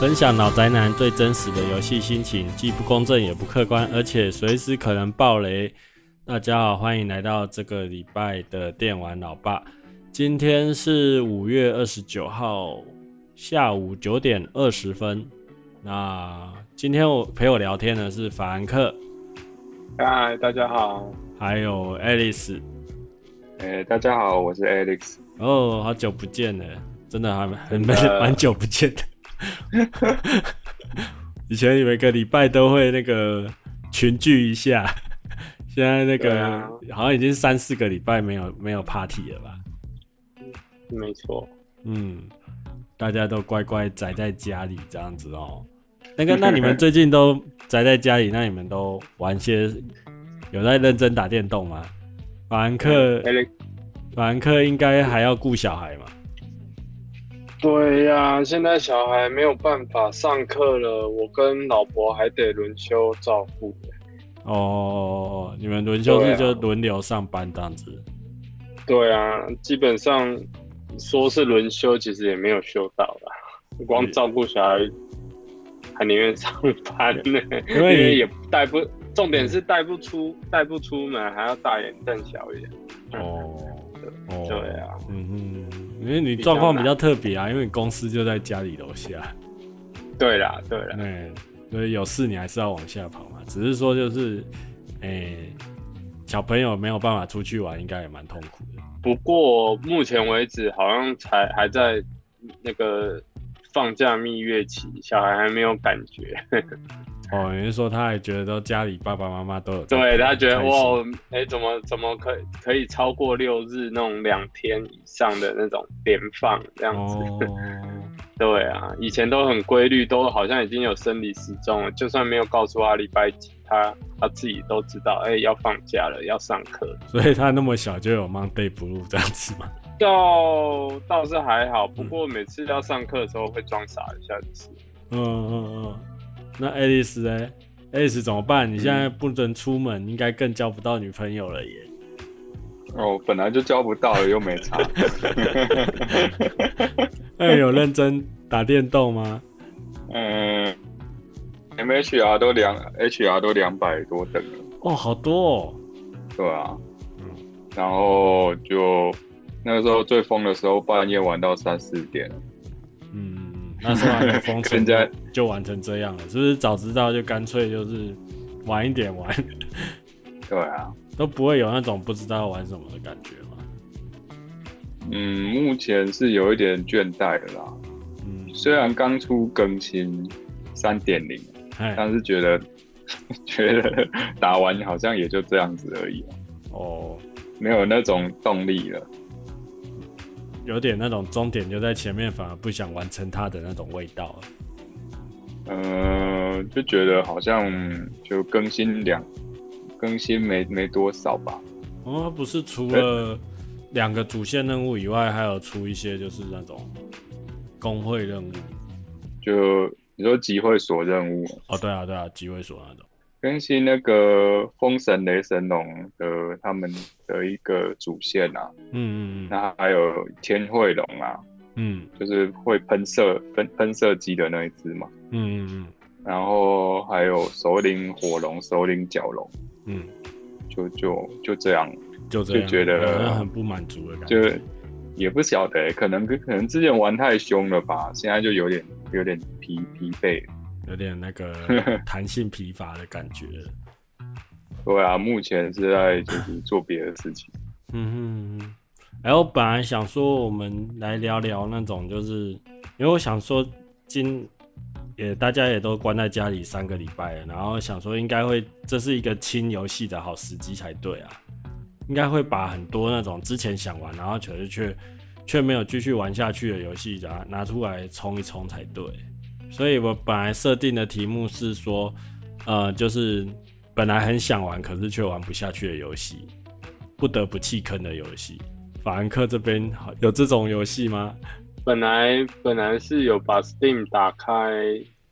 分享老宅男最真实的游戏心情，既不公正也不客观，而且随时可能爆雷。大家好，欢迎来到这个礼拜的电玩老爸。今天是五月二十九号下午九点二十分。那今天我陪我聊天的是法兰克。嗨，大家好。还有 Alice。哎、欸，大家好，我是 Alex。哦，好久不见了，真的还很蛮蛮久不见的。以前每个礼拜都会那个群聚一下，现在那个、啊、好像已经三四个礼拜没有没有 party 了吧？没错，嗯，大家都乖乖宅在家里这样子哦。那个，那你们最近都宅在家里，那你们都玩些有在认真打电动吗？法兰克，法兰克应该还要顾小孩嘛？对呀、啊，现在小孩没有办法上课了，我跟老婆还得轮休照顾。哦，你们轮休是就轮流上班这样子？对啊，基本上说是轮休，其实也没有休到啦。光照顾小孩，还宁愿上班呢，因为也带不，重点是带不出，带不出门，还要大眼瞪小眼。哦，对，对啊，嗯哼。因为你状况比较特别啊，因为你公司就在家里楼下。对啦，对啦，对，所以有事你还是要往下跑嘛。只是说就是，诶、欸，小朋友没有办法出去玩，应该也蛮痛苦的。不过目前为止，好像才还在那个放假蜜月期，小孩还没有感觉。哦，你是说他还觉得都家里爸爸妈妈都有？对，他觉得哇，哎、欸，怎么怎么可以可以超过六日那种两天以上的那种连放这样子？哦、对啊，以前都很规律，都好像已经有生理时钟了，就算没有告诉他礼拜几，他他自己都知道，哎、欸，要放假了，要上课。所以他那么小就有 Monday Blue 这样子吗？倒倒是还好，不过每次要上课的时候会装傻一下子。嗯嗯嗯。那爱丽丝呢？爱丽丝怎么办？你现在不准出门，嗯、应该更交不到女朋友了耶。哦，本来就交不到了，又没差。那、欸、有认真打电动吗？嗯，MHR 都两 HR 都两百多等了。哦，好多哦。对啊。嗯。然后就那个时候最疯的时候，半夜玩到三四点。那时候还没封城，就玩成这样了，是不是？早知道就干脆就是晚一点玩。对啊，都不会有那种不知道玩什么的感觉嘛？嗯，目前是有一点倦怠的啦。嗯，虽然刚出更新三点零，但是觉得 觉得打完好像也就这样子而已。哦，没有那种动力了。有点那种终点就在前面，反而不想完成它的那种味道。嗯、呃，就觉得好像就更新两更新没没多少吧。哦，不是除了两个主线任务以外，还有出一些就是那种工会任务。就你说集会所任务？哦，对啊，对啊，集会所那种。更新那个风神雷神龙的他们的一个主线啊，嗯嗯嗯，那还有天惠龙啊，嗯，就是会喷射喷喷射机的那一只嘛，嗯嗯嗯，然后还有首领火龙、首领角龙，嗯，就就就这样，就这样，就觉得很不满足的感觉，就也不晓得、欸，可能可能之前玩太凶了吧，现在就有点有点疲疲惫。有点那个 弹性疲乏的感觉。对啊，目前是在就是做别的事情。嗯哼，然后本来想说我们来聊聊那种，就是因为我想说今也大家也都关在家里三个礼拜了，然后想说应该会这是一个轻游戏的好时机才对啊，应该会把很多那种之前想玩，然后却却却没有继续玩下去的游戏，拿拿出来冲一冲才对。所以我本来设定的题目是说，呃，就是本来很想玩，可是却玩不下去的游戏，不得不弃坑的游戏。法兰克这边有这种游戏吗？本来本来是有把 Steam 打开，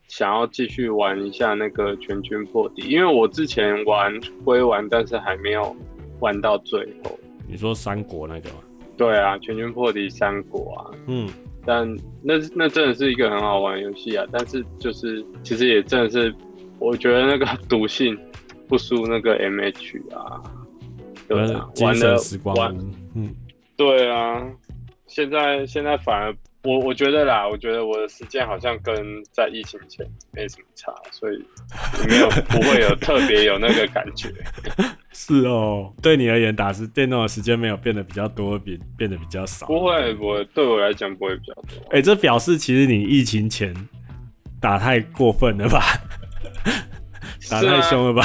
想要继续玩一下那个全军破敌，因为我之前玩归玩，但是还没有玩到最后。你说三国那个吗？对啊，全军破敌三国啊。嗯。但那那真的是一个很好玩的游戏啊！但是就是其实也真的是，我觉得那个毒性不输那个 MH 啊，对啊，玩的玩，嗯，对啊，现在现在反而。我我觉得啦，我觉得我的时间好像跟在疫情前没什么差，所以没有 不会有特别有那个感觉。是哦，对你而言，打是电动的时间没有变得比较多，变变得比较少。不会，我对我来讲不会比较多。哎、欸，这表示其实你疫情前打太过分了吧？打太凶了吧？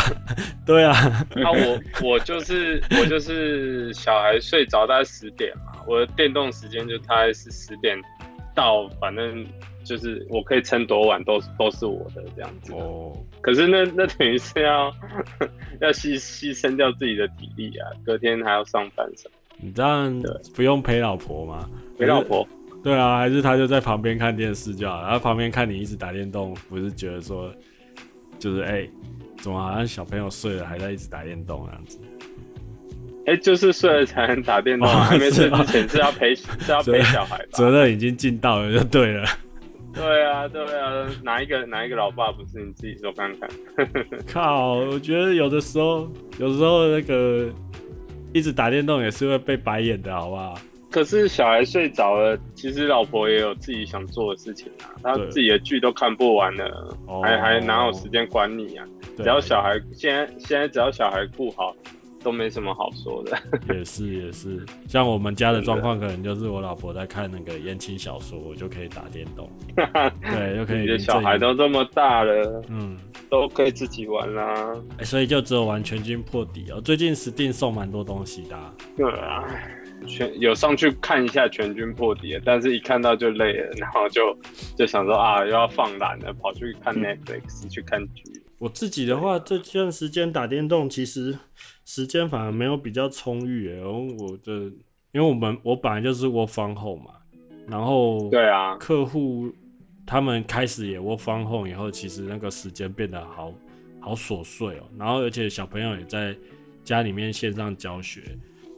对啊。那、啊、我我就是我就是小孩睡着大概十点嘛，我的电动时间就大概是十点。到反正就是我可以撑多晚都都是我的这样子哦。可是那 那等于是要 要牺牺牲掉自己的体力啊，隔天还要上班什么。你这样不用陪老婆吗？陪老婆？对啊，还是他就在旁边看电视就好，然后旁边看你一直打电动，不是觉得说就是哎、欸，怎么好像小朋友睡了还在一直打电动这样子？哎、欸，就是睡了才能打电动，哦、还没睡之前是要陪是，是要陪小孩吧？责任已经尽到了，就对了。对啊，对啊，哪一个哪一个老爸不是？你自己说看看。靠，我觉得有的时候，有时候那个一直打电动也是会被白眼的，好不好？可是小孩睡着了，其实老婆也有自己想做的事情啊，她自己的剧都看不完了，还还哪有时间管你啊？只要小孩现在现在只要小孩顾好。都没什么好说的，也是也是，像我们家的状况，可能就是我老婆在看那个言情小说，我就可以打电动，对，就可以。你的小孩都这么大了，嗯，都可以自己玩啦，欸，所以就只有玩全军破敌哦。最近 Steam 送蛮多东西的，对啊，全有上去看一下全军破敌，但是一看到就累了，然后就就想说啊，又要放懒了，跑去看 Netflix，嗯，去看剧。我自己的话，这段时间打电动，其实时间反而没有比较充裕诶。然后我的，因为我们我本来就是 work from home 嘛，然后对啊，客户他们开始也 work from home 以后，其实那个时间变得好好琐碎哦。然后而且小朋友也在家里面线上教学，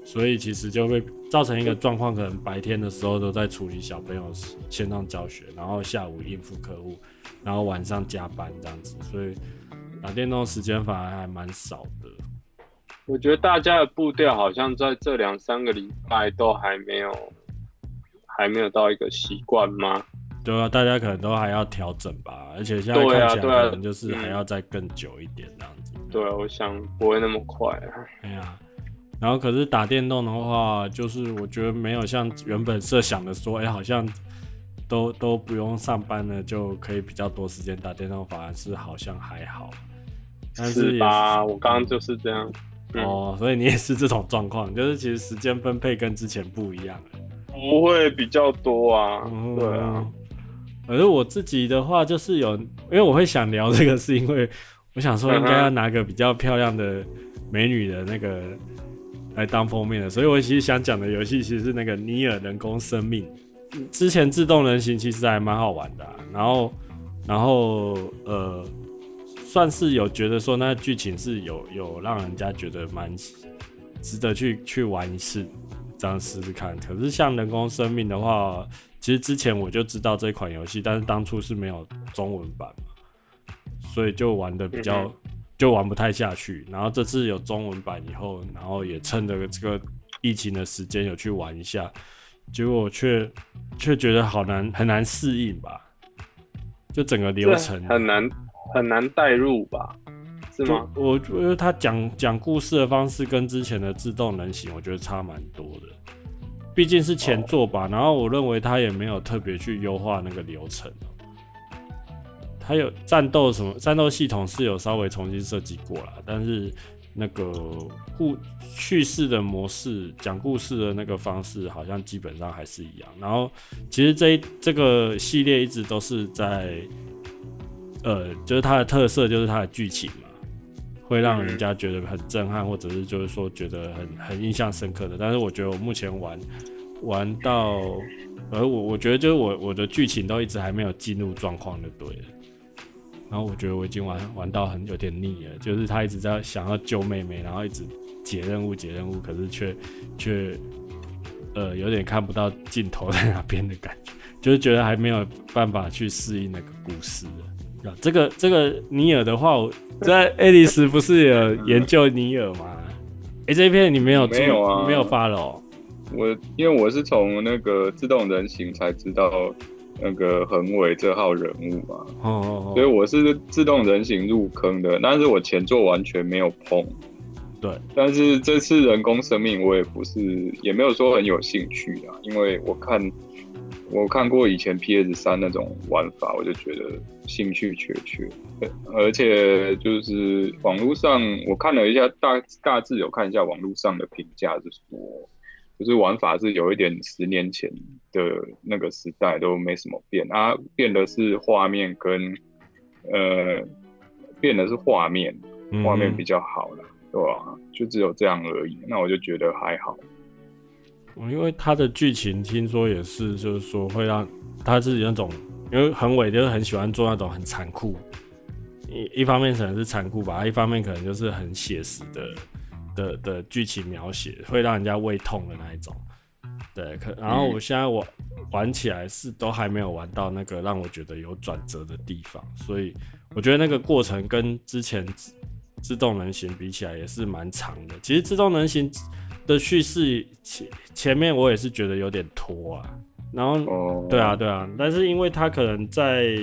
所以其实就会造成一个状况，可能白天的时候都在处理小朋友线上教学，然后下午应付客户，然后晚上加班这样子，所以。打电动时间反而还蛮少的。我觉得大家的步调好像在这两三个礼拜都还没有，还没有到一个习惯吗？对啊，大家可能都还要调整吧。而且现在看起来可能就是还要再更久一点这样子。对啊，我想不会那么快啊。哎呀，然后可是打电动的话，就是我觉得没有像原本设想的说，哎、欸，好像。都都不用上班了，就可以比较多时间打电动，反而是好像还好。但是，是吧？我刚刚就是这样。哦，所以你也是这种状况，就是其实时间分配跟之前不一样。不会比较多啊？嗯、对啊。而我自己的话，就是有，因为我会想聊这个，是因为我想说应该要拿个比较漂亮的美女的那个来当封面的，所以我其实想讲的游戏其实是那个《尼尔：人工生命》。之前自动人形其实还蛮好玩的，啊，然后，然后呃，算是有觉得说那剧情是有有让人家觉得蛮值得去去玩一次，这样试试看。可是像人工生命的话，其实之前我就知道这款游戏，但是当初是没有中文版嘛，所以就玩的比较就玩不太下去。然后这次有中文版以后，然后也趁着这个疫情的时间有去玩一下。结果却却觉得好难，很难适应吧？就整个流程很难很难带入吧？是吗？我觉得他讲讲故事的方式跟之前的自动人形，我觉得差蛮多的。毕竟是前作吧，然后我认为他也没有特别去优化那个流程。他有战斗什么战斗系统是有稍微重新设计过了，但是。那个故叙事的模式，讲故事的那个方式，好像基本上还是一样。然后，其实这这个系列一直都是在，呃，就是它的特色就是它的剧情嘛，会让人家觉得很震撼，或者是就是说觉得很很印象深刻的。但是我觉得我目前玩玩到，而我我觉得就是我我的剧情都一直还没有进入状况就对了。然后我觉得我已经玩玩到很有点腻了，就是他一直在想要救妹妹，然后一直解任务解任务，可是却却呃有点看不到尽头在哪边的感觉，就是觉得还没有办法去适应那个故事的。这个这个尼尔的话，我在爱丽丝不是有研究尼尔吗？哎、欸，这一片你没有没有啊？没有发了哦。我因为我是从那个自动人形才知道那个恒伟这号人物嘛，哦哦哦，所以我是自动人形入坑的，但是我前作完全没有碰。对，但是这次人工生命我也不是，也没有说很有兴趣啊，因为我看我看过以前 PS 三那种玩法，我就觉得兴趣缺缺，而且就是网络上我看了一下大大致有看一下网络上的评价，就是说就是玩法是有一点十年前的那个时代都没什么变啊，变的是画面跟呃变的是画面，画面比较好了。嗯对啊，就只有这样而已。那我就觉得还好。因为它的剧情听说也是，就是说会让他是那种，因为很伟就是很喜欢做那种很残酷，一一方面可能是残酷吧，一方面可能就是很写实的的的剧情描写，会让人家胃痛的那一种。对，可然后我现在玩玩起来是都还没有玩到那个让我觉得有转折的地方，所以我觉得那个过程跟之前。自动人形比起来也是蛮长的。其实自动人形的叙事前前面我也是觉得有点拖啊。然后，对啊，对啊。但是因为他可能在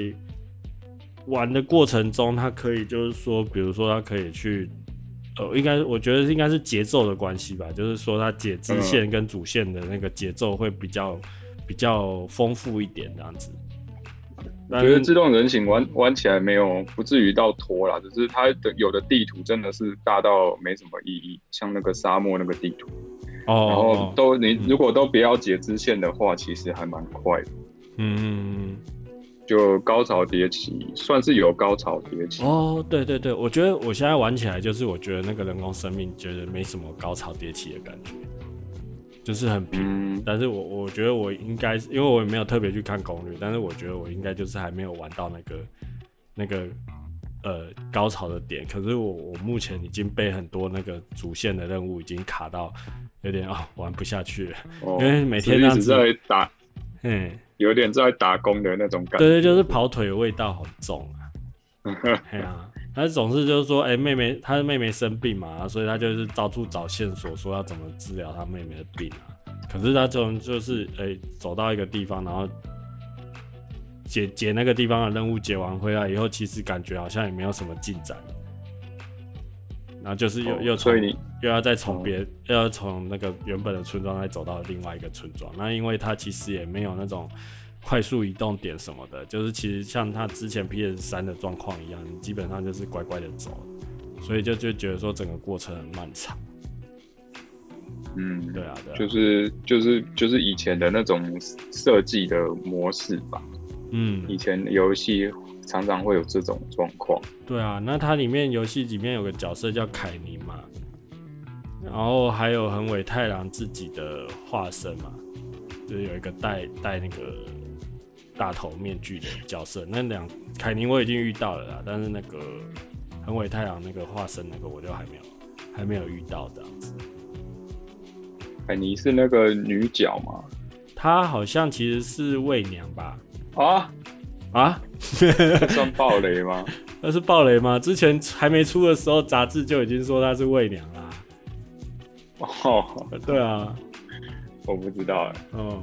玩的过程中，他可以就是说，比如说他可以去，呃，应该我觉得应该是节奏的关系吧。就是说他解支线跟主线的那个节奏会比较比较丰富一点这样子。我觉得自动人形玩玩起来没有不至于到拖啦，只是它的有的地图真的是大到没什么意义，像那个沙漠那个地图，哦，然后都你如果都不要截支线的话，其实还蛮快的，嗯，就高潮迭起，算是有高潮迭起。哦，对对对，我觉得我现在玩起来就是我觉得那个人工生命觉得没什么高潮迭起的感觉。就是很平，嗯、但是我我觉得我应该是，因为我也没有特别去看攻略，但是我觉得我应该就是还没有玩到那个那个呃高潮的点。可是我我目前已经被很多那个主线的任务已经卡到有点啊、哦、玩不下去了，哦、因为每天这样子在打，嗯，有点在打工的那种感觉。对对，就是跑腿的味道好重啊。对啊，他总是就是说，哎、欸，妹妹，他的妹妹生病嘛，所以他就是到处找线索，说要怎么治疗他妹妹的病啊。可是他这种就是，哎、欸，走到一个地方，然后解解那个地方的任务，解完回来以后，其实感觉好像也没有什么进展。然后就是又、哦、又从又要再从别、哦、又要从那个原本的村庄再走到另外一个村庄。那因为他其实也没有那种。快速移动点什么的，就是其实像他之前 PS 三的状况一样，你基本上就是乖乖的走，所以就就觉得说整个过程很漫长。嗯，对啊，对啊，就是就是就是以前的那种设计的模式吧。嗯，以前游戏常常会有这种状况。对啊，那它里面游戏里面有个角色叫凯尼嘛，然后还有横尾太郎自己的化身嘛，就是有一个带带那个。大头面具的角色，那两凯尼我已经遇到了啦，但是那个横尾太郎那个化身那个我就还没有还没有遇到这样子。凯尼是那个女角吗？她好像其实是伪娘吧？啊啊，算暴雷吗？那是暴雷吗？之前还没出的时候，杂志就已经说她是伪娘啦。哦，对啊，我不知道哎。哦。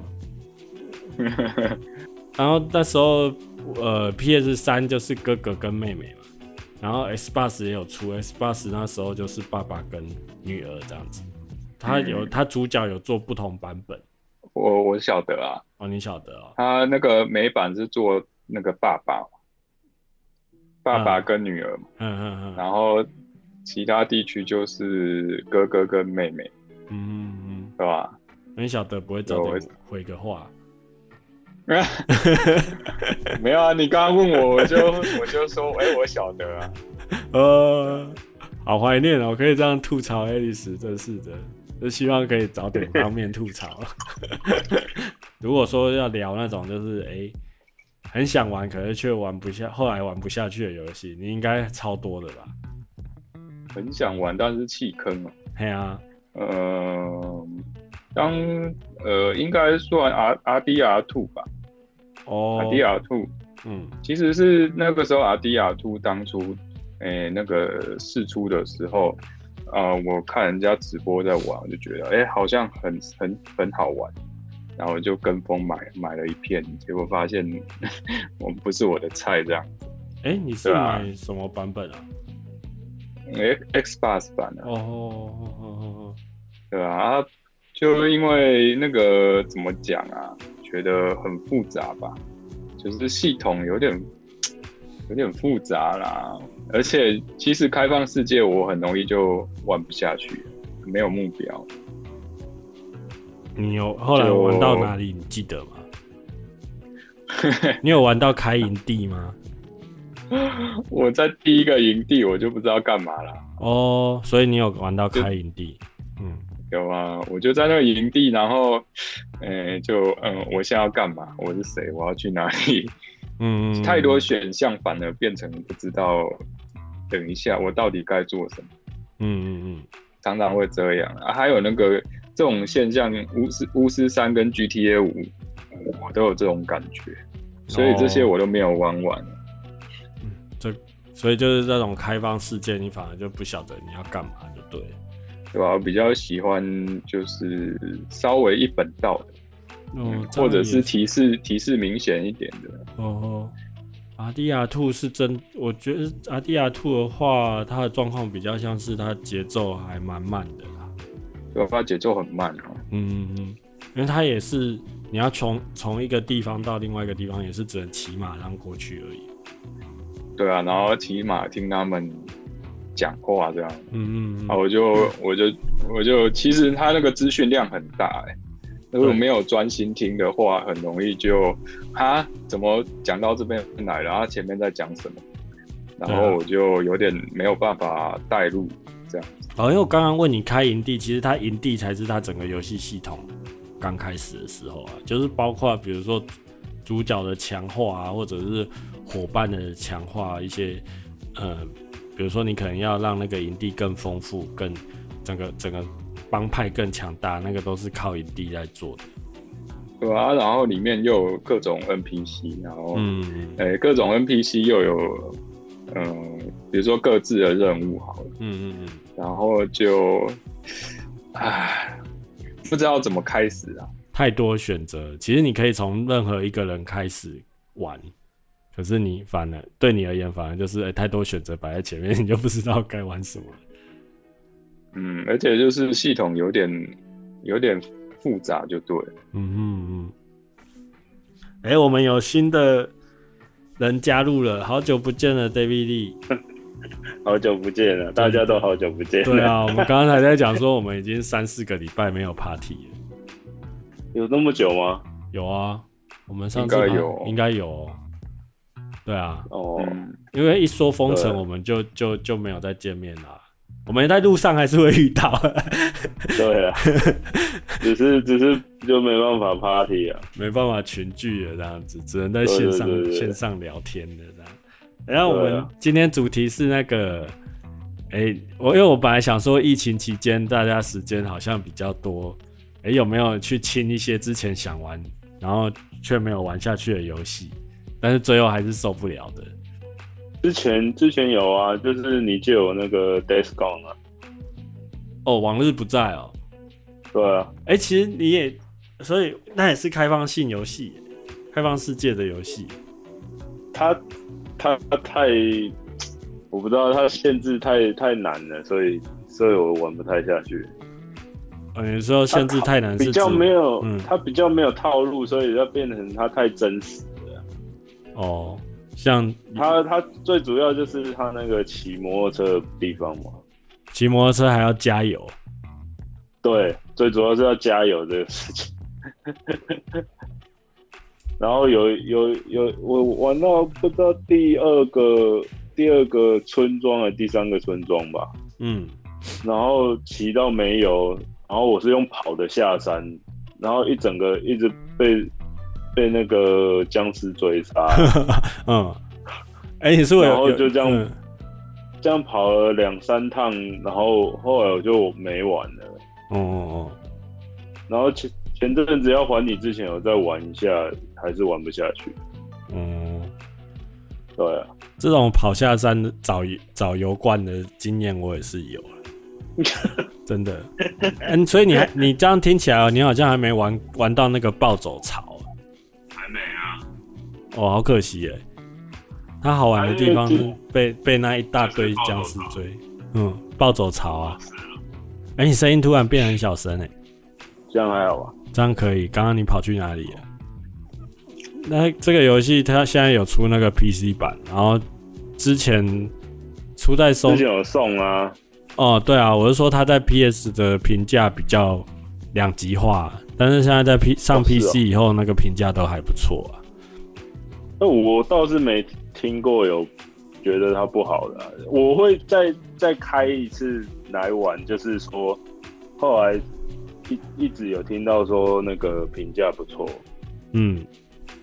然后那时候，呃，PS 三就是哥哥跟妹妹嘛，然后 Xbox 也有出，Xbox 那时候就是爸爸跟女儿这样子，他有他主角有做不同版本，我我晓得啊，哦，你晓得哦，他那个美版是做那个爸爸，爸爸跟女儿嘛，嗯嗯嗯，然后其他地区就是哥哥跟妹妹，嗯嗯，对吧？你晓得不会早点回个话。没有啊，你刚刚问我，我就我就说，哎、欸，我晓得啊。呃，好怀念哦，可以这样吐槽爱丽丝，真是的，就希望可以早点当面吐槽。如果说要聊那种就是哎、欸，很想玩，可是却玩不下，后来玩不下去的游戏，你应该超多的吧？很想玩，但是弃坑了。对啊，呃。当呃，应该算 R R D R Two 吧，哦，阿迪亚兔，嗯，其实是那个时候阿迪亚兔当初，诶、欸，那个试出的时候，啊、呃，我看人家直播在玩，我就觉得，哎、欸，好像很很很好玩，然后就跟风买买了一片，结果发现我不是我的菜这样子。哎、欸，你是买什么版本啊？哎，Xbox 版的。哦哦哦哦哦，对啊。就因为那个怎么讲啊，觉得很复杂吧，就是系统有点 有点复杂啦，而且其实开放世界我很容易就玩不下去，没有目标。你有后来玩到哪里？你记得吗？你有玩到开营地吗？我在第一个营地我就不知道干嘛了。哦，所以你有玩到开营地？嗯。有啊，我就在那个营地，然后，呃，就嗯，我现在要干嘛？我是谁？我要去哪里？嗯，太多选项，反而变成不知道。等一下，我到底该做什么？嗯嗯嗯，常常会这样啊。还有那个这种现象，巫师巫师三跟 GTA 五，我都有这种感觉，所以这些我都没有玩完。哦。嗯，这所以就是这种开放世界，你反而就不晓得你要干嘛，就对了。对吧？我比较喜欢就是稍微一本道的，嗯，或者是提示提示明显一点的。哦，阿迪亚兔是真，我觉得阿迪亚兔的话，它的状况比较像是它节奏还蛮慢的啦。对，它节奏很慢哦。嗯嗯嗯，因为它也是你要从从一个地方到另外一个地方，也是只能骑马让过去而已。对啊，然后骑马听他们。讲话这样，嗯嗯，啊，我就我就我就，其实他那个资讯量很大哎，如果没有专心听的话，很容易就啊，怎么讲到这边来了，然后前面在讲什么，然后我就有点没有办法带入这样。哦，因为我刚刚问你开营地，其实他营地才是他整个游戏系统刚开始的时候啊，就是包括比如说主角的强化啊，或者是伙伴的强化一些，呃。比如说，你可能要让那个营地更丰富，更整个整个帮派更强大，那个都是靠营地在做的。对啊，然后里面又有各种 NPC，然后嗯，哎、欸，各种 NPC 又有嗯、呃，比如说各自的任务，好了，嗯嗯嗯，然后就唉，不知道怎么开始啊，太多选择。其实你可以从任何一个人开始玩。可是你反而对你而言，反而就是哎、欸，太多选择摆在前面，你就不知道该玩什么。嗯，而且就是系统有点有点复杂，就对。嗯嗯嗯。哎、欸，我们有新的人加入了，好久不见了，David Lee。好久不见了，大家都好久不见。对啊，我们刚刚还在讲说，我们已经三四个礼拜没有 party 了。有那么久吗？有啊，我们上次应该有，应该有。对啊，哦，因为一说封城，我们就就就没有再见面啦。我们在路上还是会遇到。对啊，只是只是就没办法 party 啊，没办法群聚了这样子，只能在线上线上聊天的这样。然后我们今天主题是那个，哎、欸，我因为我本来想说疫情期间大家时间好像比较多，哎、欸，有没有去清一些之前想玩然后却没有玩下去的游戏？但是最后还是受不了的。之前之前有啊，就是你就有那个 Days Gone 啊。哦，往日不在哦。对啊。哎、欸，其实你也，所以那也是开放性游戏，开放世界的游戏。它它太，我不知道它限制太太难了，所以所以我玩不太下去。哦，有时候限制太难是，比较没有，嗯，它比较没有套路，所以要变成它太真实。哦，像他他最主要就是他那个骑摩托车的地方嘛，骑摩托车还要加油，对，最主要是要加油这个事情。然后有有有，我玩到不知道第二个第二个村庄还是第三个村庄吧，嗯，然后骑到没油，然后我是用跑的下山，然后一整个一直被。被那个僵尸追杀，嗯，哎、欸，你是我然后就这样、嗯、这样跑了两三趟，然后后来我就没玩了。哦哦哦。然后前前阵子要还你之前，有再玩一下，还是玩不下去。嗯，对啊，这种跑下山找找油罐的经验我也是有真的。嗯，所以你还你这样听起来，你好像还没玩玩到那个暴走槽。哦，好可惜耶。它好玩的地方是被被那一大堆僵尸追。嗯，暴走潮啊。哎、欸，你声音突然变很小声哎。这样还好吧？这样可以。刚刚你跑去哪里了？那这个游戏它现在有出那个 PC 版，然后之前出在送，之前有送啊。哦，对啊，我是说它在 PS 的评价比较两极化，但是现在在 P 上 PC 以后，那个评价都还不错啊。我倒是没听过有觉得它不好的、啊，我会再再开一次来玩，就是说后来。一一直有听到说那个评价不错，嗯，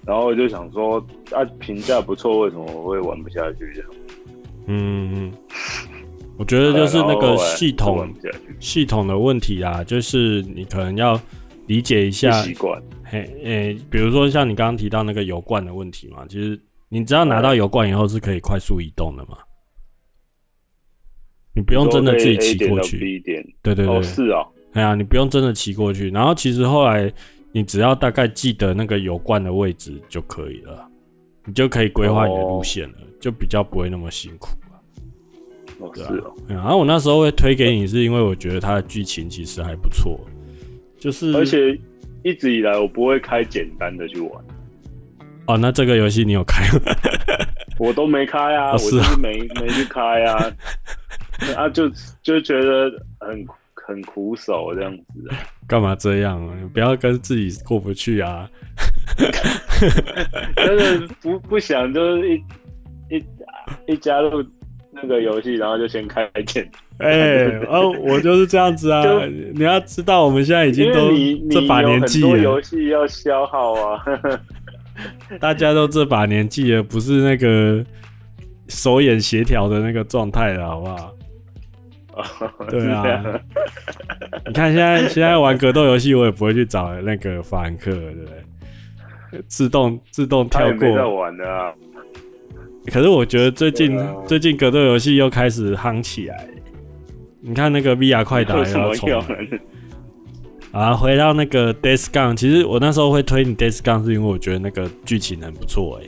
然后我就想说啊，评价不错，为什么我会玩不下去这样？嗯嗯，我觉得就是那个系统系统的问题啊，就是你可能要理解一下习惯。嘿，诶、欸，比如说像你刚刚提到那个油罐的问题嘛，其实你只要拿到油罐以后是可以快速移动的嘛？你不用真的自己骑过去。对对对，哦、是哦。哎呀，你不用真的骑过去，然后其实后来你只要大概记得那个油罐的位置就可以了，你就可以规划你的路线了，哦，就比较不会那么辛苦了。哦，是哦。然后我那时候会推给你，是因为我觉得它的剧情其实还不错，就是而且一直以来我不会开简单的去玩。哦，那这个游戏你有开吗？我都没开啊，哦，我就是没没去开啊，啊就就觉得很。很苦手这样子，干嘛这样啊？不要跟自己过不去啊！真的不不想，就是一一一加入那个游戏，然后就先开键。哎、欸，哦，我就是这样子啊！你要知道，我们现在已经都这把年纪了，游戏要消耗啊！大家都这把年纪了，不是那个手眼协调的那个状态了，好不好？对啊，你看现在现在玩格斗游戏，我也不会去找那个法兰克，对不对？自动自动跳过。在玩的啊。可是我觉得最近、啊、最近格斗游戏又开始夯起来。你看那个 VR 快打也要冲。啊，回到那个 Days Gone，其实我那时候会推你 Days Gone，是因为我觉得那个剧情很不错哎。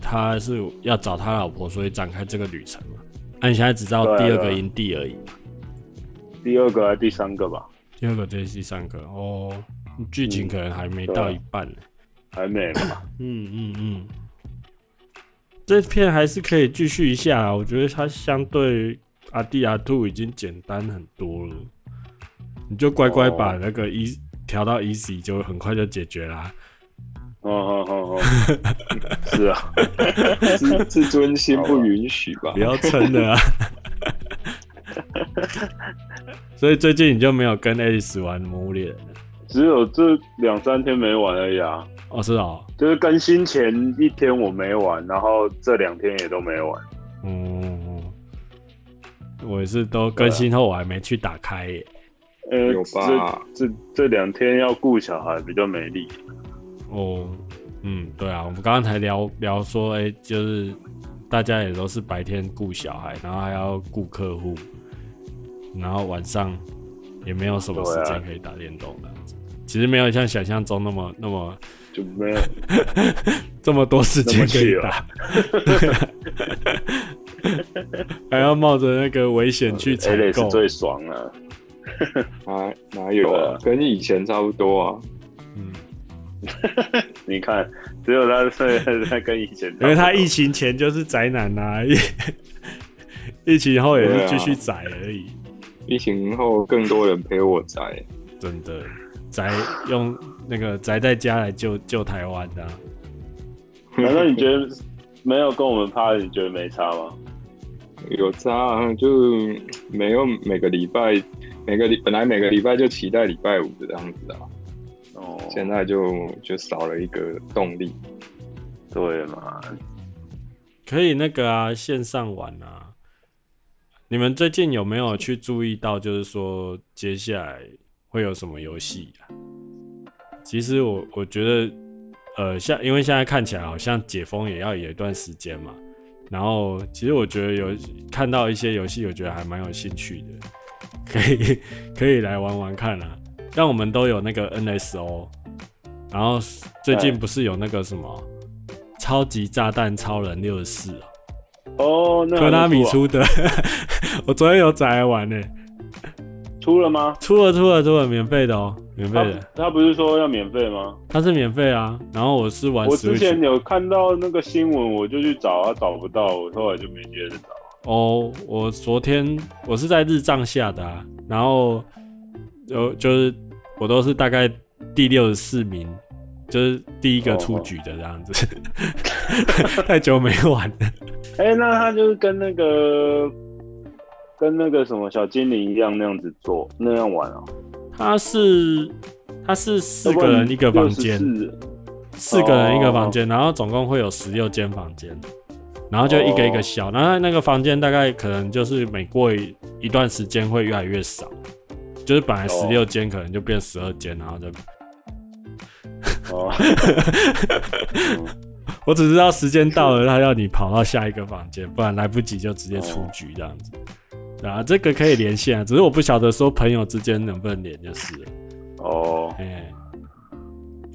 他是要找他老婆，所以展开这个旅程嘛。那、啊、你现在只知道第二个营地而已。第二个还是第三个吧？第二个这是第三个哦，剧情可能还没到一半呢、嗯，还没嘛？嗯嗯嗯，这片还是可以继续一下，我觉得它相对阿弟阿兔已经简单很多了，你就乖乖把那个一调到 easy，就很快就解决啦。哦哦哦哦，是啊，自自尊心不允许吧？不要撑的啊！所以最近你就没有跟 Alice 玩魔物猎人？只有这两三天没玩而已啊。哦，是哦，就是更新前一天我没玩，然后这两天也都没玩。嗯，我也是都更新后我还没去打开耶。呃，有吧？这这两天要顾小孩比较没力。哦，嗯，对啊，我们刚刚才聊聊说，哎、欸，就是大家也都是白天顾小孩，然后还要顾客户。然后晚上也没有什么时间可以打电动的，其实没有像想象中那么那么就没有 这么多时间可以打，还要冒着那个危险去采购，最爽了。哪哪有啊？跟以前差不多啊。嗯，你看，只有他 在在跟以前，因为他疫情前就是宅男呐、啊，疫情后也是继续宅而已。疫情后，更多人陪我宅，真的宅用那个宅在家来救救台湾的、啊。难道你觉得没有跟我们趴，你觉得没差吗？有差啊，就没有每个礼拜，每个礼本来每个礼拜就期待礼拜五的这样子啊。哦，现在就就少了一个动力。对嘛？可以那个啊，线上玩啊。你们最近有没有去注意到，就是说接下来会有什么游戏啊？其实我我觉得，呃，像因为现在看起来好像解封也要有一段时间嘛。然后其实我觉得有看到一些游戏，我觉得还蛮有兴趣的，可以可以来玩玩看啊。但我们都有那个 NSO，然后最近不是有那个什么超级炸弹超人六十四哦，科拉米出的，我昨天有仔来玩呢。出了吗？出了，出了，出了，免费的哦，免费的他。他不是说要免费吗？他是免费啊。然后我是玩。我之前有看到那个新闻，我就去找啊，找不到，我后来就没接着找。哦，我昨天我是在日帐下的啊，然后有就是我都是大概第六十四名，就是第一个出局的这样子。哦、太久没玩了。哎、欸，那他就是跟那个。跟那个什么小精灵一样那样子做那样玩啊？他是他是四个人一个房间，四个人一个房间，然后总共会有十六间房间，然后就一个一个小，然后那个房间大概可能就是每过一一段时间会越来越少，就是本来十六间可能就变十二间，然后就哦，我只知道时间到了，他要你跑到下一个房间，不然来不及就直接出局这样子。啊，这个可以连线啊，只是我不晓得说朋友之间能不能连就是了。哦，哎，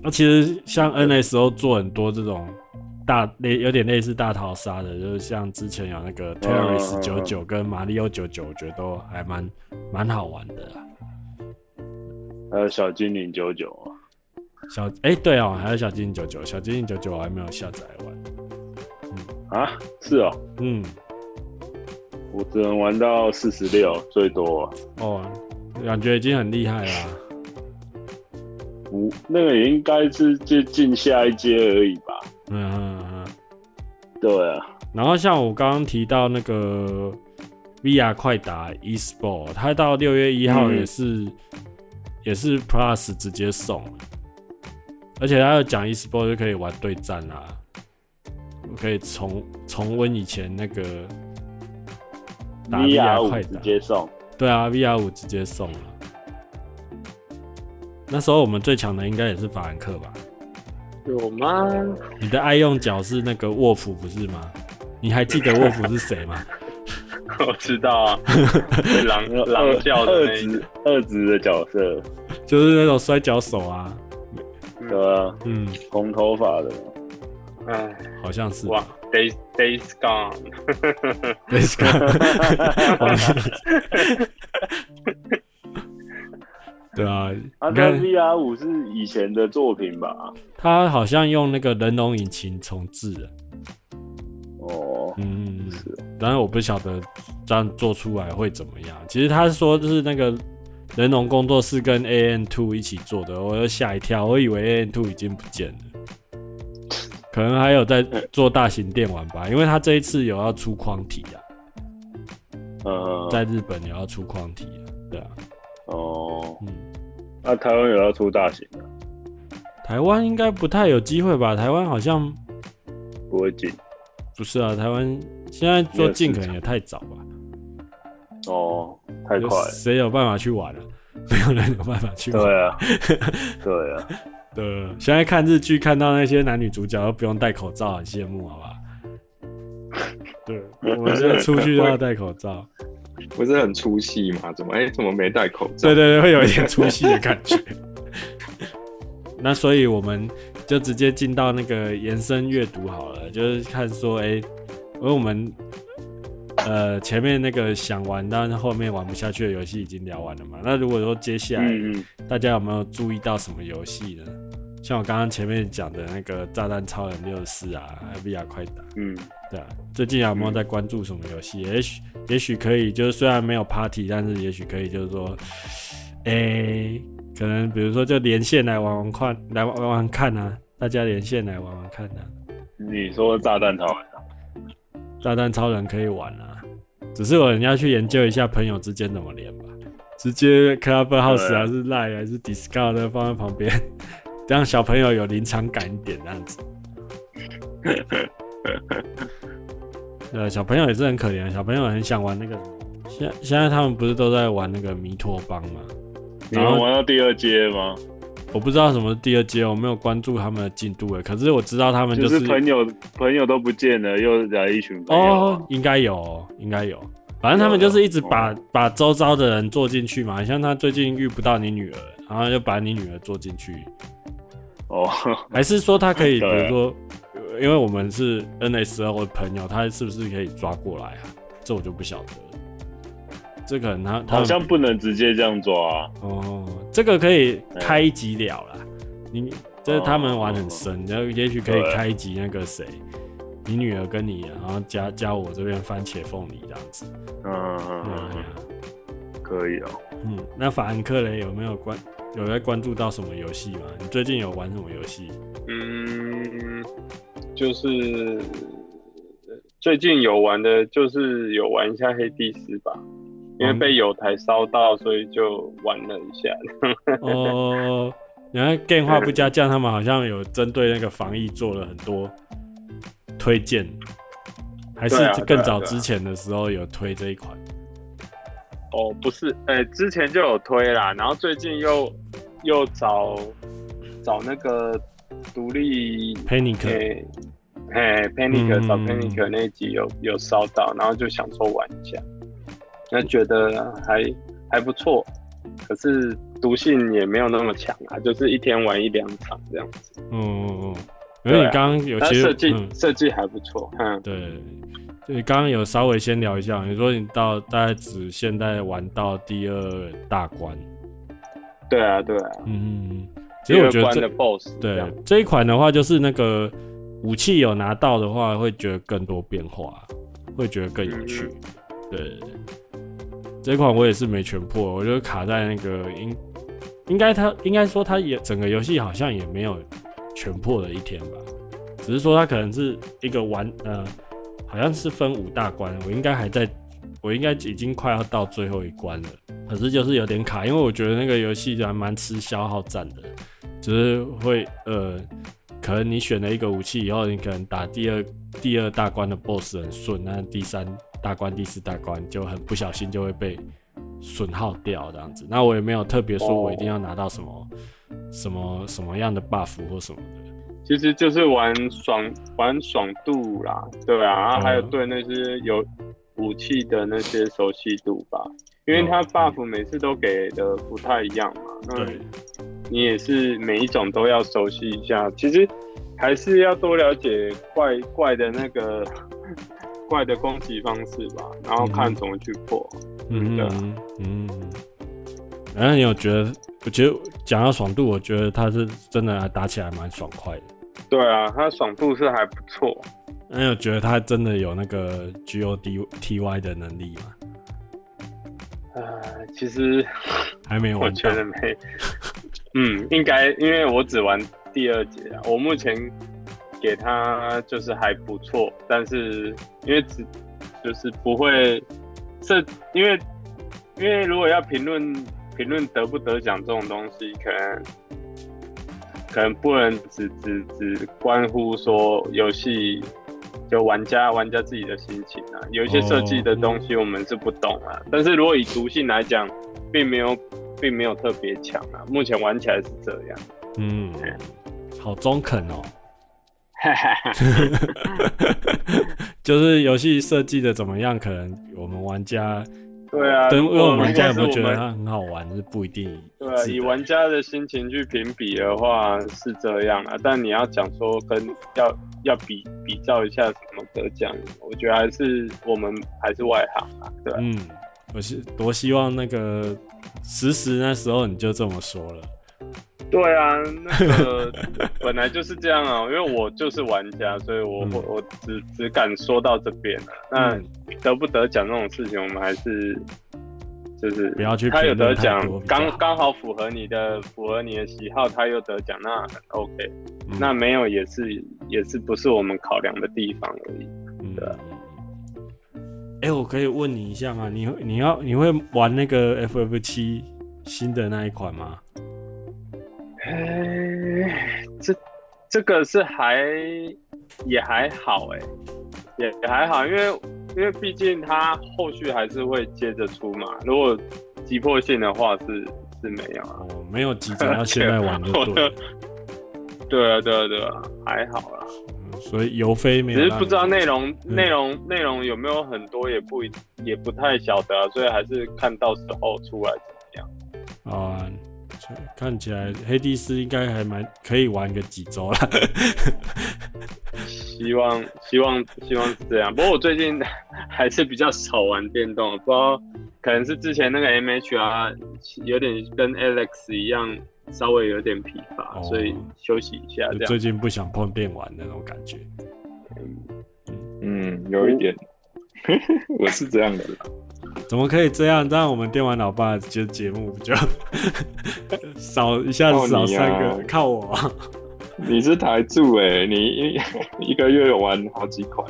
那其实像 NSO 做很多这种大类，有点类似大逃杀的，就是像之前有那个 Terrorist 九九跟马里奥九九，我觉得都还蛮蛮好玩的啦。还有小精灵九九啊，小哎、欸、对哦，还有小精灵九九，小精灵九九我还没有下载完。嗯啊，是哦，嗯。我只能玩到四十六，最多哦，感觉已经很厉害了。五那个也应该是接近下一阶而已吧。嗯嗯嗯，对啊。然后像我刚刚提到那个 VR 快打 eSport，它到六月一号也是、嗯、也是 Plus 直接送，而且他要讲 eSport 就可以玩对战啦，可以重重温以前那个。V R 五直接送，对啊，V R 五直接送了。那时候我们最强的应该也是法兰克吧？有吗？你的爱用脚是那个沃夫不是吗？你还记得沃夫是谁吗？我知道啊，狼狼叫的那一二子的角色，就是那种摔跤手啊，对啊，嗯，红头发的，哎，好像是。哇。Days Days Gone，Days Gone，对啊，啊，那 VR 五是以前的作品吧？他好像用那个人龙引擎重置的。哦，嗯，是，当然我不晓得这样做出来会怎么样。其实他说就是那个人龙工作室跟 AN Two 一起做的，我又吓一跳，我以为 AN Two 已经不见了。可能还有在做大型电玩吧，因为他这一次有要出框体啊，呃，在日本有要出框体啊，对啊，哦，嗯，那台湾有要出大型的？台湾应该不太有机会吧？台湾好像不会进，不是啊？台湾现在做进可能也太早吧？哦，太快了，谁有办法去玩啊？没有人有办法去玩。对啊，对啊。对，现在看日剧看到那些男女主角都不用戴口罩，很羡慕，好吧？对，我们现在出去都要戴口罩，不是很出戏吗？怎么哎、欸，怎么没戴口罩？对对对，会有一点出戏的感觉。那所以我们就直接进到那个延伸阅读好了，就是看说，哎、欸，因为我们。呃，前面那个想玩，但是后面玩不下去的游戏已经聊完了嘛？那如果说接下来大家有没有注意到什么游戏呢？像我刚刚前面讲的那个《炸弹超人六十四》啊，还有 VR 快打，嗯，对啊，最近有没有在关注什么游戏？也许也许可以，就是虽然没有 Party，但是也许可以，就是说，哎、欸，可能比如说就连线来玩玩看，来玩玩看啊，大家连线来玩玩看啊。你说炸弹超人？炸弹超人可以玩啊，只是我人要去研究一下朋友之间怎么连吧。直接 Clubhouse 还是 Line 还是 Discord 放在旁边，这样小朋友有临场感一点，这样子。呃，小朋友也是很可怜，小朋友很想玩那个。现现在他们不是都在玩那个弥托邦吗？你们玩到第二阶吗？我不知道什么第二阶，我没有关注他们的进度诶。可是我知道他们就是，就是朋友朋友都不见了，又来一群朋友。哦，应该有，应该有。反正他们就是一直把把周遭的人做进去嘛，像他最近遇不到你女儿，然后就把你女儿做进去。哦，还是说他可以，比如说，因为我们是 NSO 的朋友，他是不是可以抓过来啊？这我就不晓得。这个他他好像不能直接这样抓啊。哦，这个可以开一集聊啦。你这他们玩很深，然后也许可以开一集那个谁。你女儿跟你，然后加加我这边番茄凤梨这样子，嗯嗯嗯，可以哦。嗯，那法兰克雷有没有关有在关注到什么游戏吗？你最近有玩什么游戏？嗯，就是最近有玩的，就是有玩一下黑帝斯吧，因为被有台烧到，所以就玩了一下。哦，然后电话不加酱，他们好像有针对那个防疫做了很多。推荐还是更早之前的时候有推这一款？哦，不是，哎、欸，之前就有推啦，然后最近又又找找那个独立 Panic，哎，Panic 找 Panic 那一集有有烧到，然后就想说玩一下，那觉得还还不错，可是毒性也没有那么强啊，就是一天玩一两场这样子。嗯嗯嗯。因为你刚刚有其实设计设计还不错，嗯，对，你刚刚有稍微先聊一下，你说你到大概只现在玩到第二大关，对啊，对啊，嗯，其实我觉得这 boss 对这一款的话，就是那个武器有拿到的话，会觉得更多变化，会觉得更有趣，嗯、对，这款我也是没全破，我就卡在那个应应该他应该说他也整个游戏好像也没有。全破的一天吧，只是说他可能是一个玩，呃，好像是分五大关，我应该还在，我应该已经快要到最后一关了，可是就是有点卡，因为我觉得那个游戏还蛮吃消耗战的，就是会，呃，可能你选了一个武器以后，你可能打第二第二大关的 BOSS 很顺，那第三大关、第四大关就很不小心就会被损耗掉这样子，那我也没有特别说我一定要拿到什么。Oh. 什么什么样的 buff 或什么的，其实就是玩爽玩爽度啦，对啊，然后还有对那些有武器的那些熟悉度吧，因为它 buff 每次都给的不太一样嘛，那你也是每一种都要熟悉一下，其实还是要多了解怪怪的那个怪的攻击方式吧，然后看怎么去破，嗯，对，嗯。反正你有觉得？我觉得讲到爽度，我觉得他是真的打起来蛮爽快的。对啊，他爽度是还不错。那你有觉得他真的有那个 G O D T Y 的能力吗？呃，其实还没玩，我觉得没。嗯，应该因为我只玩第二节啊。我目前给他就是还不错，但是因为只就是不会这，因为因为如果要评论。评论得不得奖这种东西，可能可能不能只只只关乎说游戏就玩家玩家自己的心情啊，有一些设计的东西我们是不懂啊。但是如果以毒性来讲，并没有并没有特别强啊。目前玩起来是这样。嗯，好中肯哦。就是游戏设计的怎么样，可能我们玩家。对啊，因为我们玩家有没有觉得它很好玩，是不一定。对啊，以玩家的心情去评比的话是这样啊，但你要讲说跟要要比比较一下什么得奖，我觉得还是我们还是外行啊，对啊。嗯，我是多希望那个实时那时候你就这么说了。对啊，那个 本来就是这样啊，因为我就是玩家，所以我、嗯、我我只只敢说到这边了。那得不得奖这种事情，我们还是就是不要去。他有得奖，刚刚好符合你的符合你的喜好，他又得奖，那很 OK。嗯、那没有也是也是不是我们考量的地方而已。嗯、对。哎、欸，我可以问你一下吗？你你要你会玩那个 FF 七新的那一款吗？哎、欸，这这个是还也还好哎，也也还好，因为因为毕竟他后续还是会接着出嘛。如果急迫性的话是是没有啊。哦，没有急着要现在玩就对。对啊，对啊，对啊，还好啦。嗯、所以游飞没有，只是不知道内容内容内容有没有很多，也不也不太晓得啊，所以还是看到时候出来怎么样。啊，看起来黑帝斯应该还蛮可以玩个几周了。希望希望希望是这样。不过我最近 还是比较少玩电动，不知道可能是之前那个 MHR，有点跟 Alex 一样。稍微有点疲乏，哦、所以休息一下。最近不想碰电玩那种感觉。嗯，有一点，我是这样的。怎么可以这样？让我们电玩老爸就节目就 少一下子少三个，靠，啊、靠我。你是台柱哎，欸，你一 一个月有玩好几款。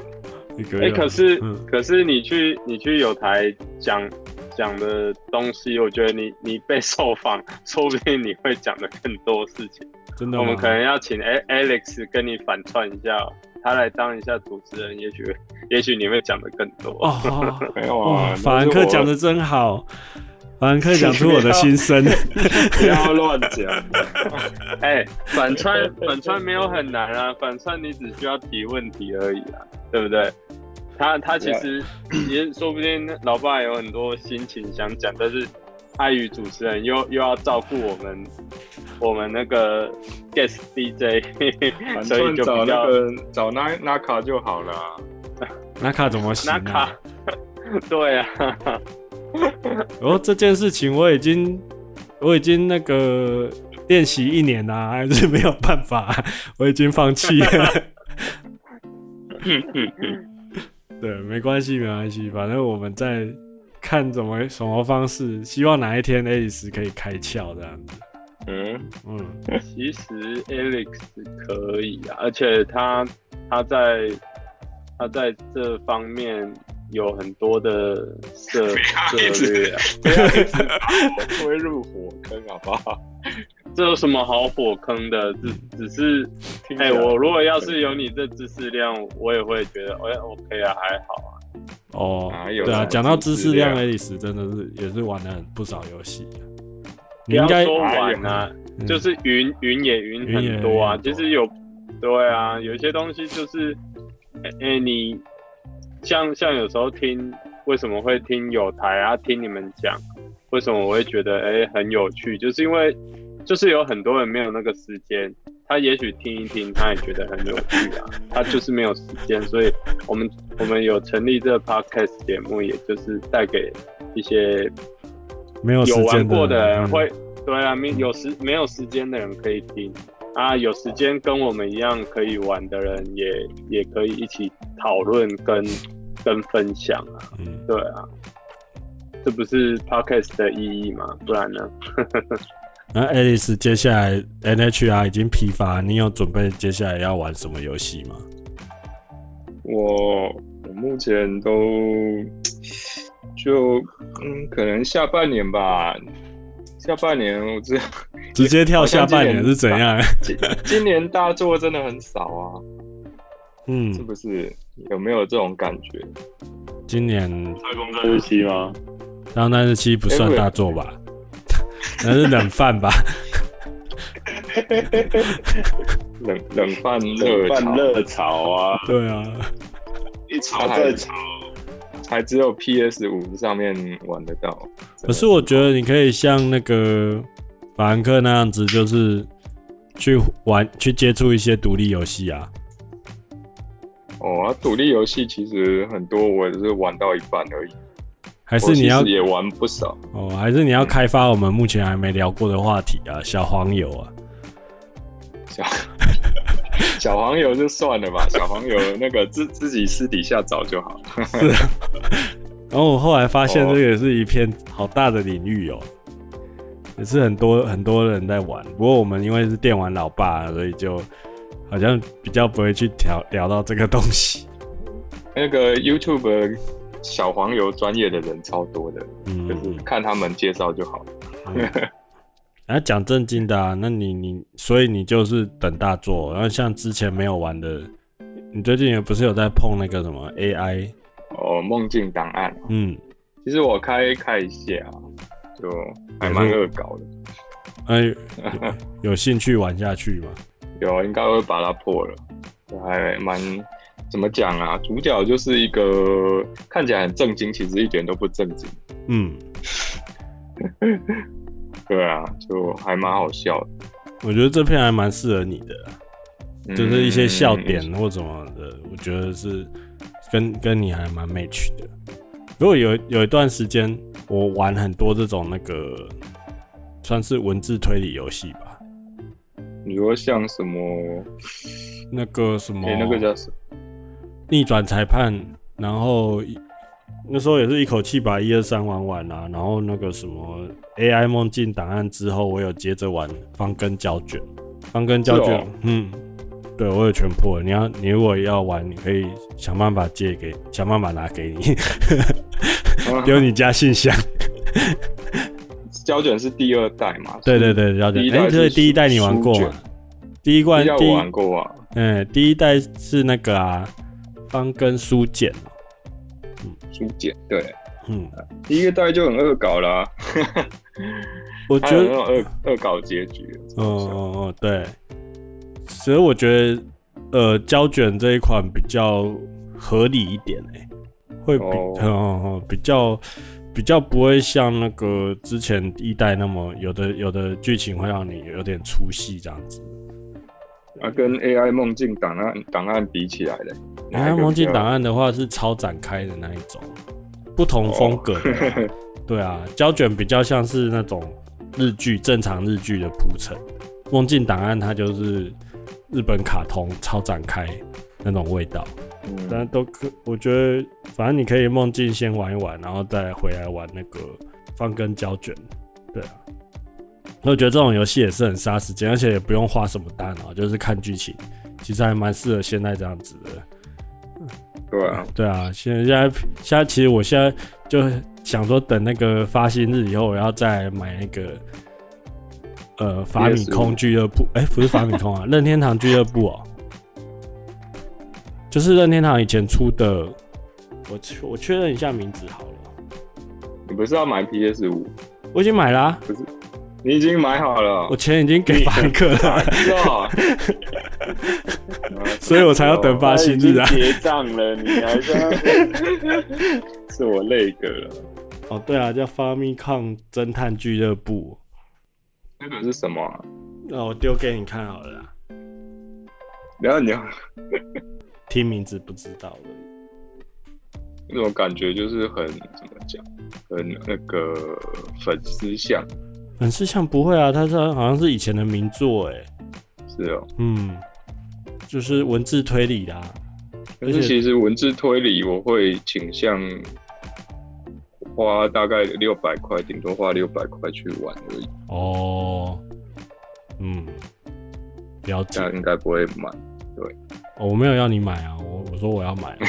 哎，欸，可是，嗯、可是你去你去有台讲。讲的东西，我觉得你你被受访，说不定你会讲的更多事情。真的，我们可能要请 Alex 跟你反串一下，他来当一下主持人，也许也许你会讲的更多。哦，没有啊，法兰克讲的真好，法兰克讲出我的心声，不要乱讲。哎，反串反串没有很难啊，反串你只需要提问题而已啊，对不对？他他其实也说不定，老爸有很多心情想讲，但是碍于主持人又又要照顾我们，我们那个 guest DJ，所以就比较找那那卡就好了。那卡怎么行？那卡对啊。哦，这件事情我已经我已经那个练习一年了，还是没有办法，我已经放弃了。对，没关系，没关系，反正我们在看怎么什么方式，希望哪一天 Alex 可以开窍这样子。嗯嗯，其实 Alex 可以啊，而且他他在他在这方面有很多的策策略啊，不要一直推入火坑，好不好？这有什么好火坑的？只只是，哎、欸，我如果要是有你这知识量，我也会觉得，哎，OK 啊，还好啊。哦，对啊，讲到知识量，Alex 真的是也是玩了很不少游戏。你应该说玩啊，嗯、就是云云也云很多啊。其实有，对啊，有些东西就是，哎、欸，你像像有时候听，为什么会听有台啊？听你们讲，为什么我会觉得哎、欸、很有趣？就是因为。就是有很多人没有那个时间，他也许听一听，他也觉得很有趣啊。他就是没有时间，所以我们我们有成立这个 podcast 节目，也就是带给一些没有有玩过的人会，对啊，没有时没有时间的人可以听啊，有时间跟我们一样可以玩的人也也可以一起讨论跟跟分享啊。嗯，对啊，这不是 podcast 的意义吗？不然呢？那 Alex 接下来 NHR 已经批发，你有准备接下来要玩什么游戏吗？我我目前都就嗯，可能下半年吧。下半年我这直接跳下半年是怎样？今今年大作真的很少啊。嗯，是不是？有没有这种感觉？今年太空战士七吗？太空战士七不算大作吧？那是冷饭吧？冷冷饭热饭热炒啊！对啊，一炒再炒，还只有 PS 五上面玩得到。可是我觉得你可以像那个法兰克那样子，就是去玩、去接触一些独立游戏啊。哦，独立游戏其实很多，我只是玩到一半而已。还是你要也玩不少哦？还是你要开发我们目前还没聊过的话题啊？小黄油啊，小 小黄油就算了吧，小黄油那个自自己私底下找就好。是，然后我后来发现这个也是一片好大的领域哦，也是很多很多人在玩。不过我们因为是电玩老爸，所以就好像比较不会去聊聊到这个东西。那个 YouTube。小黄油专业的人超多的，嗯，就是看他们介绍就好了。哎、嗯，讲正经的啊，那你你所以你就是等大作，然后像之前没有玩的，你最近也不是有在碰那个什么 AI 哦，梦境档案。嗯，其实我开开一下，就还蛮恶搞的。哎，有兴趣玩下去吗？有，应该会把它破了。还蛮怎么讲啊？主角就是一个看起来很正经，其实一点都不正经。嗯，对啊，就还蛮好笑的。我觉得这片还蛮适合你的，就是一些笑点或什么的，我觉得是跟跟你还蛮 match 的。如果有有一段时间，我玩很多这种那个算是文字推理游戏吧。你说像什么那个什么，欸、那个叫什么逆转裁判，然后那时候也是一口气把一二三玩完啊，然后那个什么 AI 梦境档案之后，我有接着玩方根胶卷，方根胶卷，哦、嗯，对我有全破了。你要你如果要玩，你可以想办法借给，想办法拿给你，丢你家信箱。胶卷是第二代嘛？对对对，胶卷。哎，这第一代你玩过吗？第一关第一玩过啊。嗯，第一代是那个啊，方跟书简。嗯，书简对。嗯，第一个代就很恶搞啦。我觉得恶恶搞结局。哦哦哦，对。所以我觉得，呃，胶卷这一款比较合理一点诶，会比哦哦比较。比较不会像那个之前一代那么有的有的剧情会让你有点出戏这样子。啊，跟 AI 梦境档案档案比起来的，AI 梦境档案的话是超展开的那一种，不同风格的。Oh. 对啊，胶卷比较像是那种日剧正常日剧的铺陈，梦境档案它就是日本卡通超展开那种味道。但都可，我觉得反正你可以梦境先玩一玩，然后再回来玩那个方根胶卷，对啊。我觉得这种游戏也是很杀时间，而且也不用花什么大脑，就是看剧情，其实还蛮适合现在这样子的。对啊，对啊，现在现在现在其实我现在就想说，等那个发薪日以后，我要再买那个呃法米空俱乐部，哎、欸，不是法米空啊，任天堂俱乐部哦。就是任天堂以前出的，我我确认一下名字好了。你不是要买 PS 五？我已经买了啊。不是，你已经买好了。我钱已经给房客了。所以我才要等发薪日啊。结账了，你还说是我那个了。哦，对啊，叫 Famicom 侦探俱乐部。那个是什么啊？那我丢给你看好了。然后你要。听名字不知道了，那种感觉就是很怎么讲，很那个粉丝向。粉丝向不会啊，他说好像是以前的名作哎。是哦，嗯，就是文字推理的。可是其实文字推理我会倾向花大概六百块，顶多花六百块去玩而已。哦，嗯，了解，应该不会买。对。哦，我没有要你买啊，我我说我要买啊。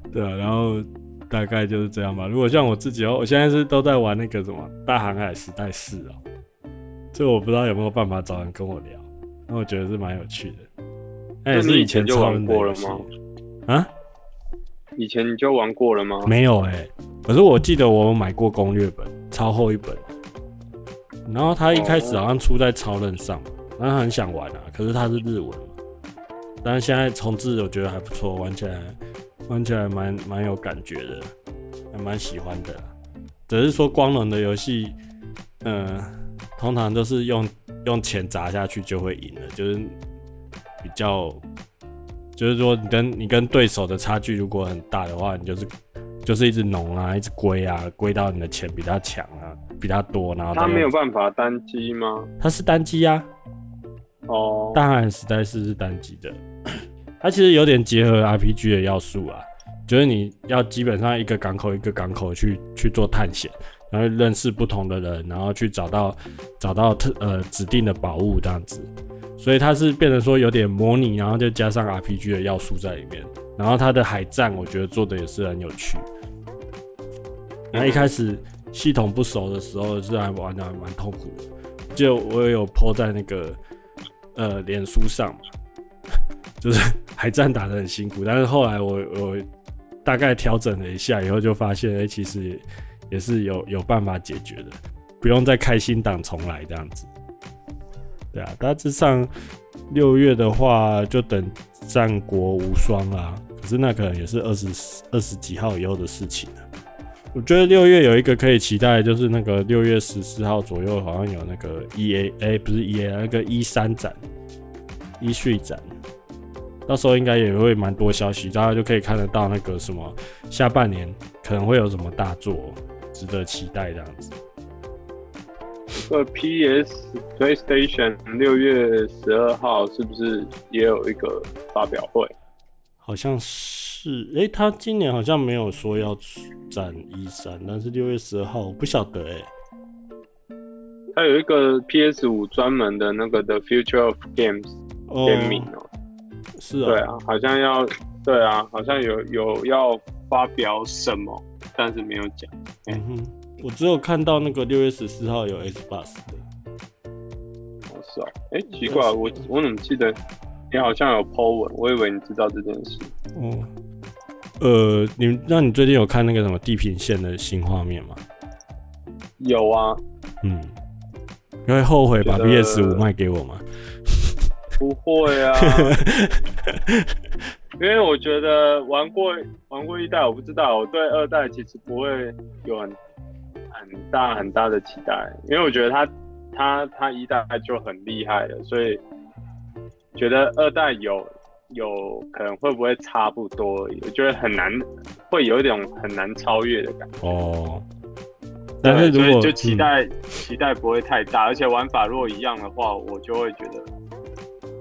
对啊，然后大概就是这样吧。如果像我自己哦，我现在是都在玩那个什么《大航海时代四》哦，这我不知道有没有办法找人跟我聊，那我觉得是蛮有趣的。那也是以前就玩过了吗？啊？以前你就玩过了吗？没有哎、欸，可是我记得我买过攻略本，超厚一本。然后他一开始好像出在超人上，然后很想玩啊，可是他是日文，但是现在重置我觉得还不错，玩起来玩起来蛮蛮有感觉的，还蛮喜欢的。只是说光荣的游戏，嗯、呃，通常都是用用钱砸下去就会赢了，就是比较，就是说你跟你跟对手的差距如果很大的话，你就是。就是一直农啊，一直归啊，归到你的钱比他强啊，比他多，然后他没有办法单机吗？他是单机啊，哦，大航海时代四是单机的，它其实有点结合 RPG 的要素啊，就是你要基本上一个港口一个港口去去做探险，然后认识不同的人，然后去找到找到特呃指定的宝物这样子，所以它是变成说有点模拟，然后就加上 RPG 的要素在里面，然后它的海战我觉得做的也是很有趣。那一开始系统不熟的时候，是还玩的还蛮痛苦的。就我也有 po 在那个呃脸书上嘛，就是海战打得很辛苦。但是后来我我大概调整了一下以后，就发现哎、其实也，是有有办法解决的，不用再开新档重来这样子。对啊，大致上六月的话，就等战国无双啦。可是那可能也是二十二十几号以后的事情了。我觉得六月有一个可以期待，就是那个六月十四号左右，好像有那个 E A，哎、不是 E A，那个 E 三展，E3 展，到时候应该也会蛮多消息，大家就可以看得到那个什么下半年可能会有什么大作，值得期待这样子。这个 P S PlayStation 六月十二号是不是也有一个发表会？好像是。是，哎、欸，他今年好像没有说要展一三但是六月十二号我不晓得、欸，哎，他有一个 PS 五专门的那个 The Future of Games 联名哦，是啊，对啊，好像要，对啊，好像有有要发表什么，但是没有讲。嗯哼，我只有看到那个六月十四号有 S Bus 的，哦是啊，哎、欸，奇怪，我我怎么记得你好像有 po 文，我以为你知道这件事，哦。呃，你那你最近有看那个什么地平线的新画面吗？有啊，嗯，你会后悔把 PS 五卖给我吗？不会啊，因为我觉得玩过玩过一代，我不知道，我对二代其实不会有很很大很大的期待，因为我觉得他他他一代就很厉害了，所以觉得二代有。有可能会不会差不多？我觉得很难，会有一种很难超越的感觉。哦，但是如果就期待、嗯、期待不会太大，而且玩法如果一样的话，我就会觉得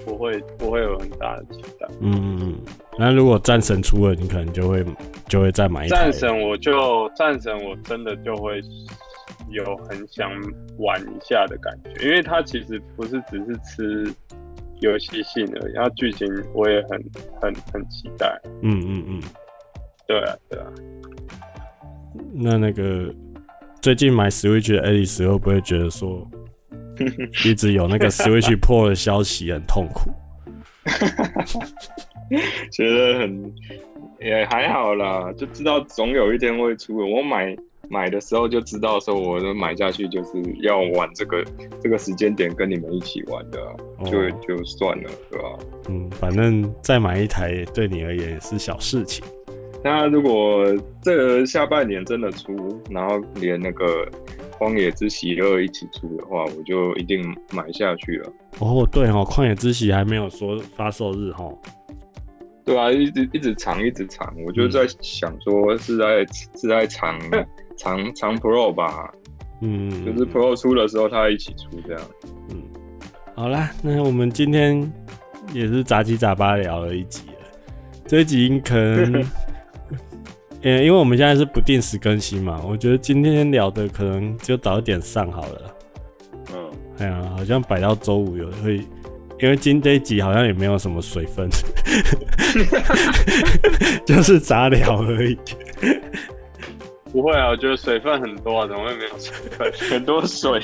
不会不会有很大的期待。嗯嗯嗯。那如果战神出了，你可能就会就会再买一台。战神我就战神我真的就会有很想玩一下的感觉，因为它其实不是只是吃。游戏性的，然后剧情我也很很很期待。嗯嗯嗯，对啊对啊。那那个最近买 Switch 的 Alice 会不会觉得说，一直有那个 Switch Pro 的消息很痛苦？觉得很也还好啦，就知道总有一天会出的。我买。买的时候就知道说，我的买下去就是要玩这个这个时间点跟你们一起玩的，哦、就就算了，对吧？嗯，反正再买一台对你而言也是小事情。那如果这个下半年真的出，然后连那个《旷野之息二》一起出的话，我就一定买下去了。哦，对哦，《旷野之息》还没有说发售日哈。对啊，一直一直藏，一直藏，我就在想说是在、嗯、是在藏。藏藏 Pro 吧，嗯，就是 Pro 出的时候，它一起出这样。嗯，好啦，那我们今天也是杂七杂八聊了一集了。这一集可能，呃，因为我们现在是不定时更新嘛，我觉得今天聊的可能就早一点上好了。嗯，哎呀，好像摆到周五有会，因为今天这一集好像也没有什么水分，就是杂聊而已。不会啊，我觉得水分很多啊，怎么会没有水分？很多水，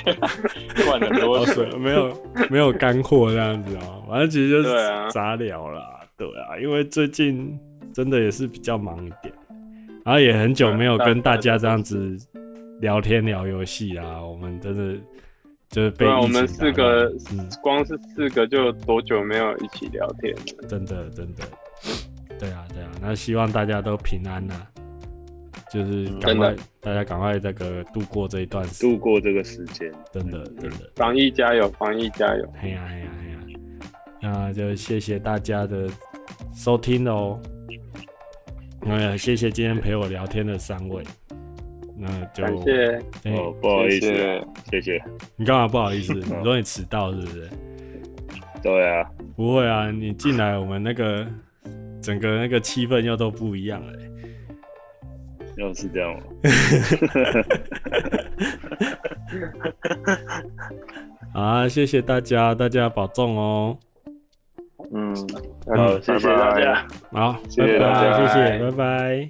灌很多水，没有没有干货这样子啊。反正其实就是杂聊啦，对啊，因为最近真的也是比较忙一点，然后也很久没有跟大家这样子聊天聊游戏啊。我们真的就是被我们四个，嗯，光是四个就多久没有一起聊天了？真的真的，对啊对啊，那希望大家都平安呐。就是赶快，大家赶快这个度过这一段度过这个时间，真的真的，防疫加油，防疫加油！哎呀哎呀哎呀，那就谢谢大家的收听哦。哎呀，谢谢今天陪我聊天的三位，那就感谢哦，不好意思，谢谢。你干嘛不好意思？你说你迟到是不是？对啊，不会啊，你进来我们那个整个那个气氛又都不一样了。又是这样吗？好啊，谢谢大家，大家保重哦。嗯，好，谢谢大家，好，谢谢大家，谢谢，拜拜。